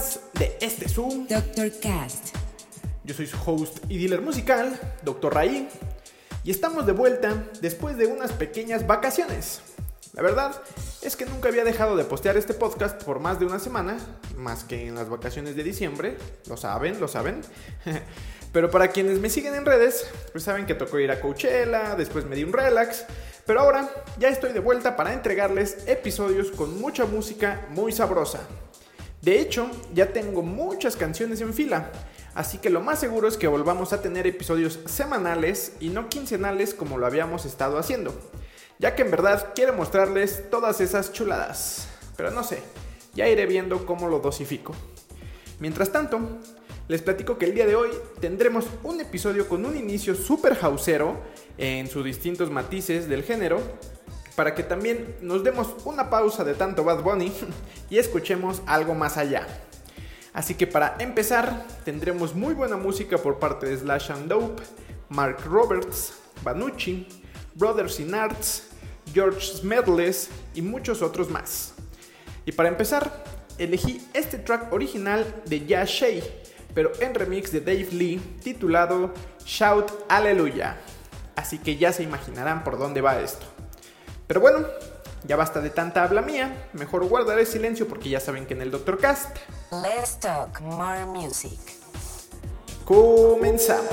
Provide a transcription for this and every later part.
Más de este Zoom. Dr. Cast. Yo soy su host y dealer musical, Dr. Raí, y estamos de vuelta después de unas pequeñas vacaciones. La verdad es que nunca había dejado de postear este podcast por más de una semana, más que en las vacaciones de diciembre, lo saben, lo saben. Pero para quienes me siguen en redes, pues saben que tocó ir a Coachella, después me di un relax, pero ahora ya estoy de vuelta para entregarles episodios con mucha música muy sabrosa. De hecho, ya tengo muchas canciones en fila, así que lo más seguro es que volvamos a tener episodios semanales y no quincenales como lo habíamos estado haciendo, ya que en verdad quiero mostrarles todas esas chuladas. Pero no sé, ya iré viendo cómo lo dosifico. Mientras tanto, les platico que el día de hoy tendremos un episodio con un inicio super houseero en sus distintos matices del género, para que también nos demos una pausa de tanto Bad Bunny y escuchemos algo más allá. Así que para empezar, tendremos muy buena música por parte de Slash and Dope, Mark Roberts, Banucci, Brothers in Arts, George Smedless y muchos otros más. Y para empezar, elegí este track original de Ya Shay, pero en remix de Dave Lee titulado Shout Aleluya. Así que ya se imaginarán por dónde va esto. Pero bueno, ya basta de tanta habla mía, mejor guardaré silencio porque ya saben que en el Doctor Cast Let's talk more music. comenzamos.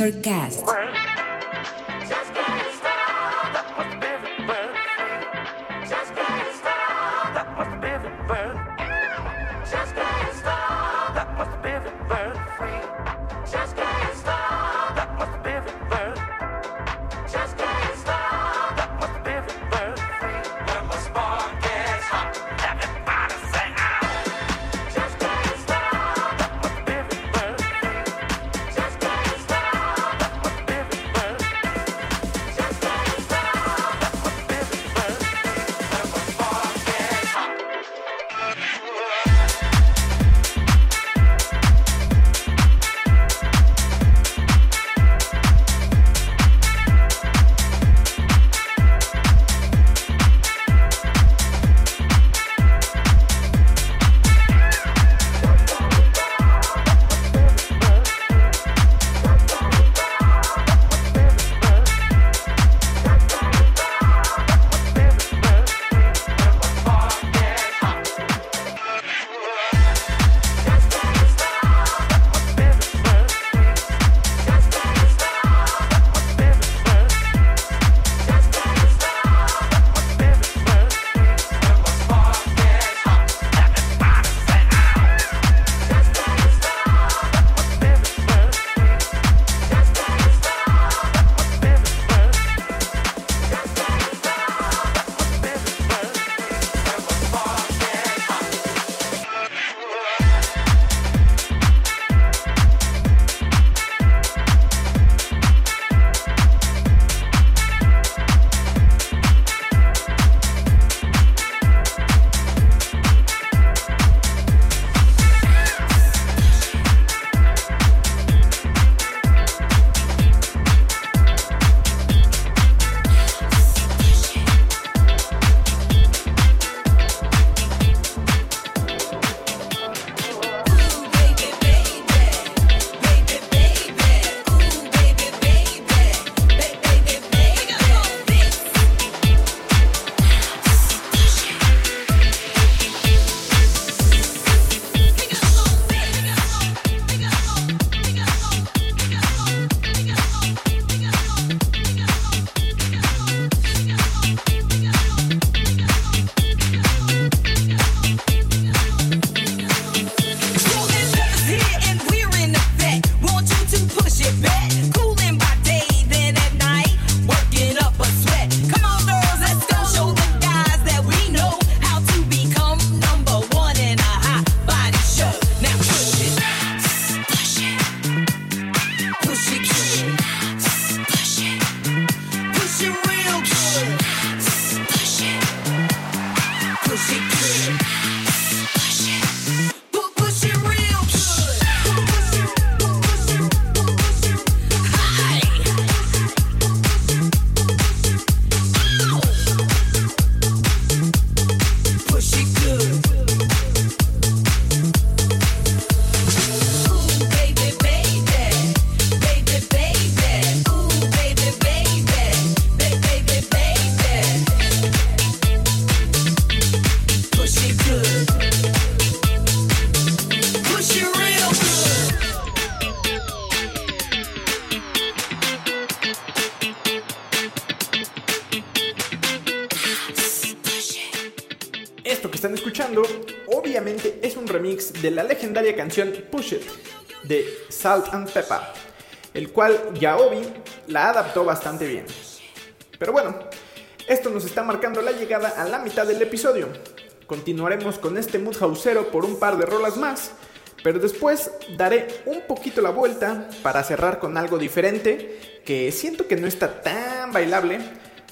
Aftercast. Push It de Salt and Pepper, el cual Yaobi la adaptó bastante bien. Pero bueno, esto nos está marcando la llegada a la mitad del episodio. Continuaremos con este mood houseero por un par de rolas más, pero después daré un poquito la vuelta para cerrar con algo diferente que siento que no está tan bailable,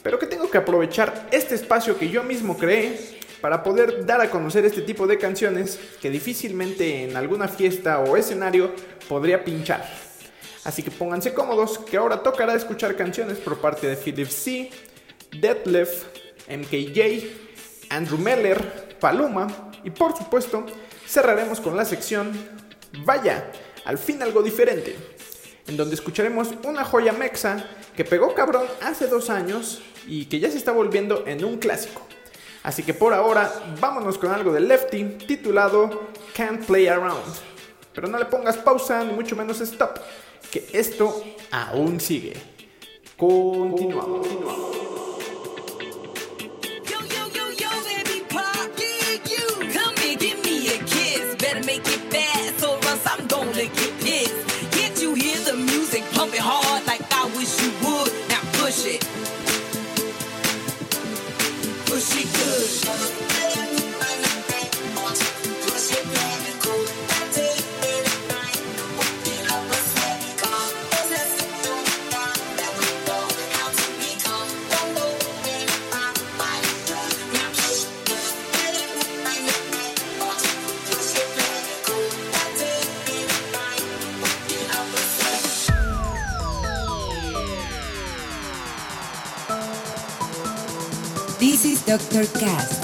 pero que tengo que aprovechar este espacio que yo mismo creé para poder dar a conocer este tipo de canciones que difícilmente en alguna fiesta o escenario podría pinchar. Así que pónganse cómodos que ahora tocará escuchar canciones por parte de Philip C, Detlef, MKJ, Andrew Meller, Paloma y por supuesto cerraremos con la sección Vaya, al fin algo diferente, en donde escucharemos una joya mexa que pegó cabrón hace dos años y que ya se está volviendo en un clásico. Así que por ahora vámonos con algo de Lefty titulado Can't Play Around. Pero no le pongas pausa ni mucho menos stop, que esto aún sigue. Continuamos. Yo, Doctor Cast.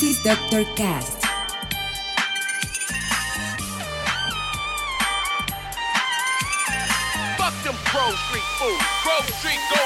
This is Dr. Cast. Fuck them street street go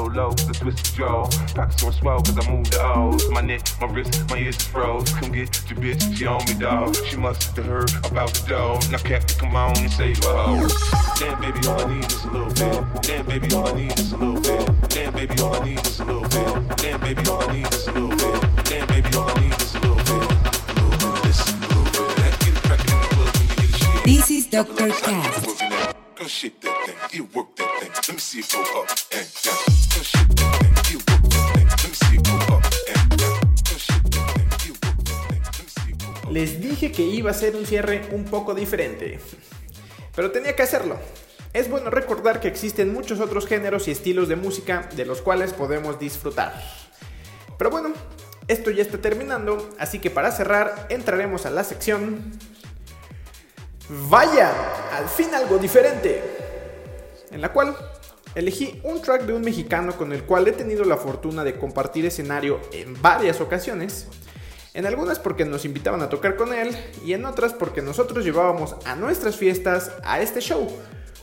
Eyes low, the twisted jaw. Pockets on swell, cause I move the O's. My neck, my wrist, my ears is froze. Come get your bitch, she on me, dog. She must have heard about the dough. Now, Captain, come on and save her hoe. Damn, baby, all I need is a little bit. Damn, baby, all I need is a little bit. Damn, baby, all I need is a little bit. Damn, baby, all I need is a little bit. Damn, baby, all I need is a little bit. Little bit this, little bit that. Get it crackin' in the club when you get a shit. This is Dr. Cast. Go shake that thing. You work that thing. Let me see it go up and down. Dije que iba a ser un cierre un poco diferente, pero tenía que hacerlo. Es bueno recordar que existen muchos otros géneros y estilos de música de los cuales podemos disfrutar. Pero bueno, esto ya está terminando, así que para cerrar entraremos a la sección... Vaya, al fin algo diferente. En la cual elegí un track de un mexicano con el cual he tenido la fortuna de compartir escenario en varias ocasiones. En algunas porque nos invitaban a tocar con él y en otras porque nosotros llevábamos a nuestras fiestas a este show,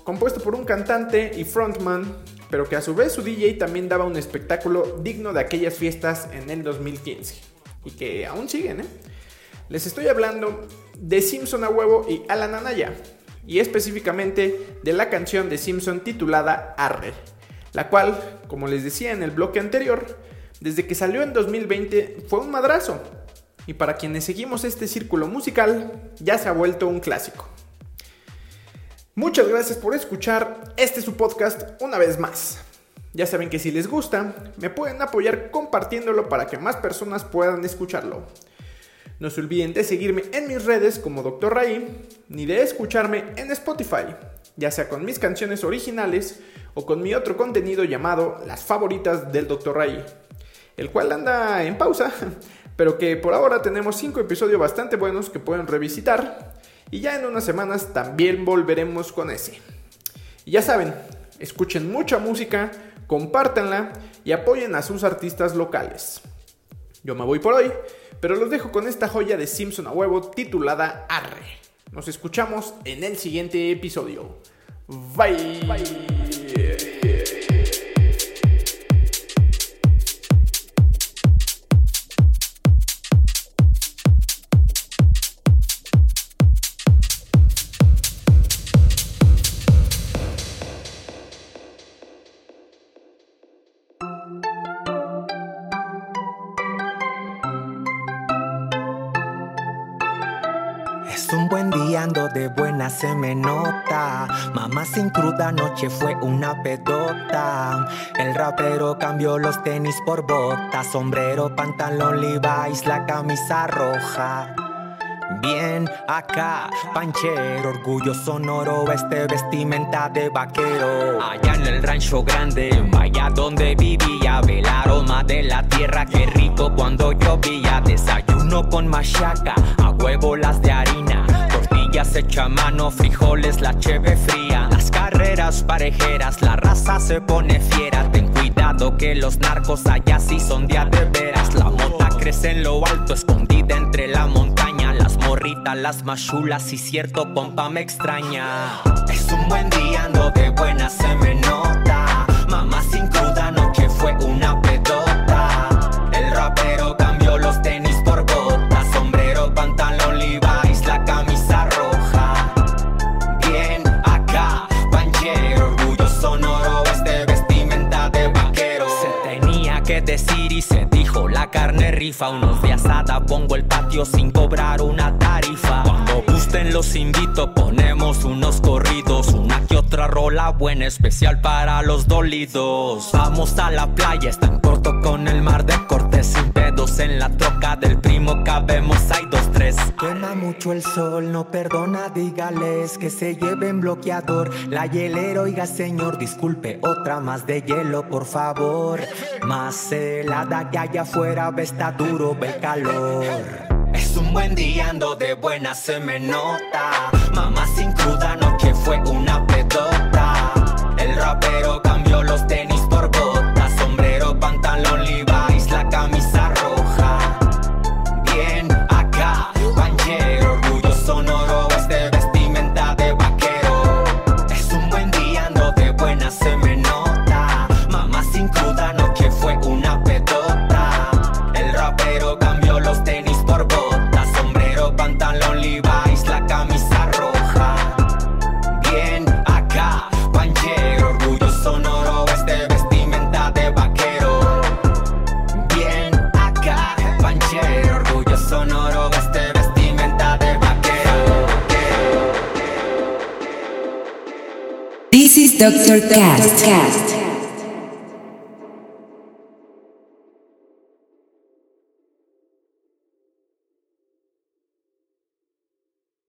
compuesto por un cantante y frontman, pero que a su vez su DJ también daba un espectáculo digno de aquellas fiestas en el 2015 y que aún siguen, ¿eh? Les estoy hablando de Simpson a huevo y Alan Anaya, y específicamente de la canción de Simpson titulada Arre, la cual, como les decía en el bloque anterior, desde que salió en 2020 fue un madrazo, y para quienes seguimos este círculo musical ya se ha vuelto un clásico. Muchas gracias por escuchar este su podcast una vez más. Ya saben que si les gusta, me pueden apoyar compartiéndolo para que más personas puedan escucharlo. No se olviden de seguirme en mis redes como Dr. Ray, ni de escucharme en Spotify, ya sea con mis canciones originales o con mi otro contenido llamado Las favoritas del Dr. Ray, el cual anda en pausa, pero que por ahora tenemos 5 episodios bastante buenos que pueden revisitar y ya en unas semanas también volveremos con ese. Y ya saben, escuchen mucha música, compártanla y apoyen a sus artistas locales. Yo me voy por hoy, pero los dejo con esta joya de Simpson a huevo titulada Arre. Nos escuchamos en el siguiente episodio. Bye. Buena, se me nota. Mamá sin cruda anoche fue una pedota. El rapero cambió los tenis por botas, sombrero, pantalón Levi's, la camisa roja. Bien acá, panchero, orgullo sonoro, este vestimenta de vaquero. Allá en el rancho grande, vaya donde vivía, ve el aroma de la tierra, qué rico cuando llovía. Desayuno con machaca, a huevo las de harina, tortillas hecha a mano, frijoles, la cheve fría. Las carreras parejeras, la raza se pone fiera, ten cuidado que los narcos allá sí son de veras. La mota crece en lo alto, escondida entre la montaña. Las morritas, las machulas y cierto pompa me extraña. Es un buen día, ando de buena, se. Unos de asada, pongo el patio sin cobrar una tarifa. Cuando gusten los invito, ponemos unos corridos, una que otra rola buena, especial para los dolidos. Vamos a la playa, está en corto con el mar de cortes sin en la troca del primo, cabemos, hay dos, tres. Quema mucho el sol, no perdona, dígales que se lleven bloqueador. La hielera, oiga señor, disculpe, otra más de hielo, por favor. Más helada que allá afuera, ve está duro, ve el calor. Es un buen día, ando de buena, se me nota. Mamá sin cruda, noche fue una pedota. El rapero This is Dr. Cast.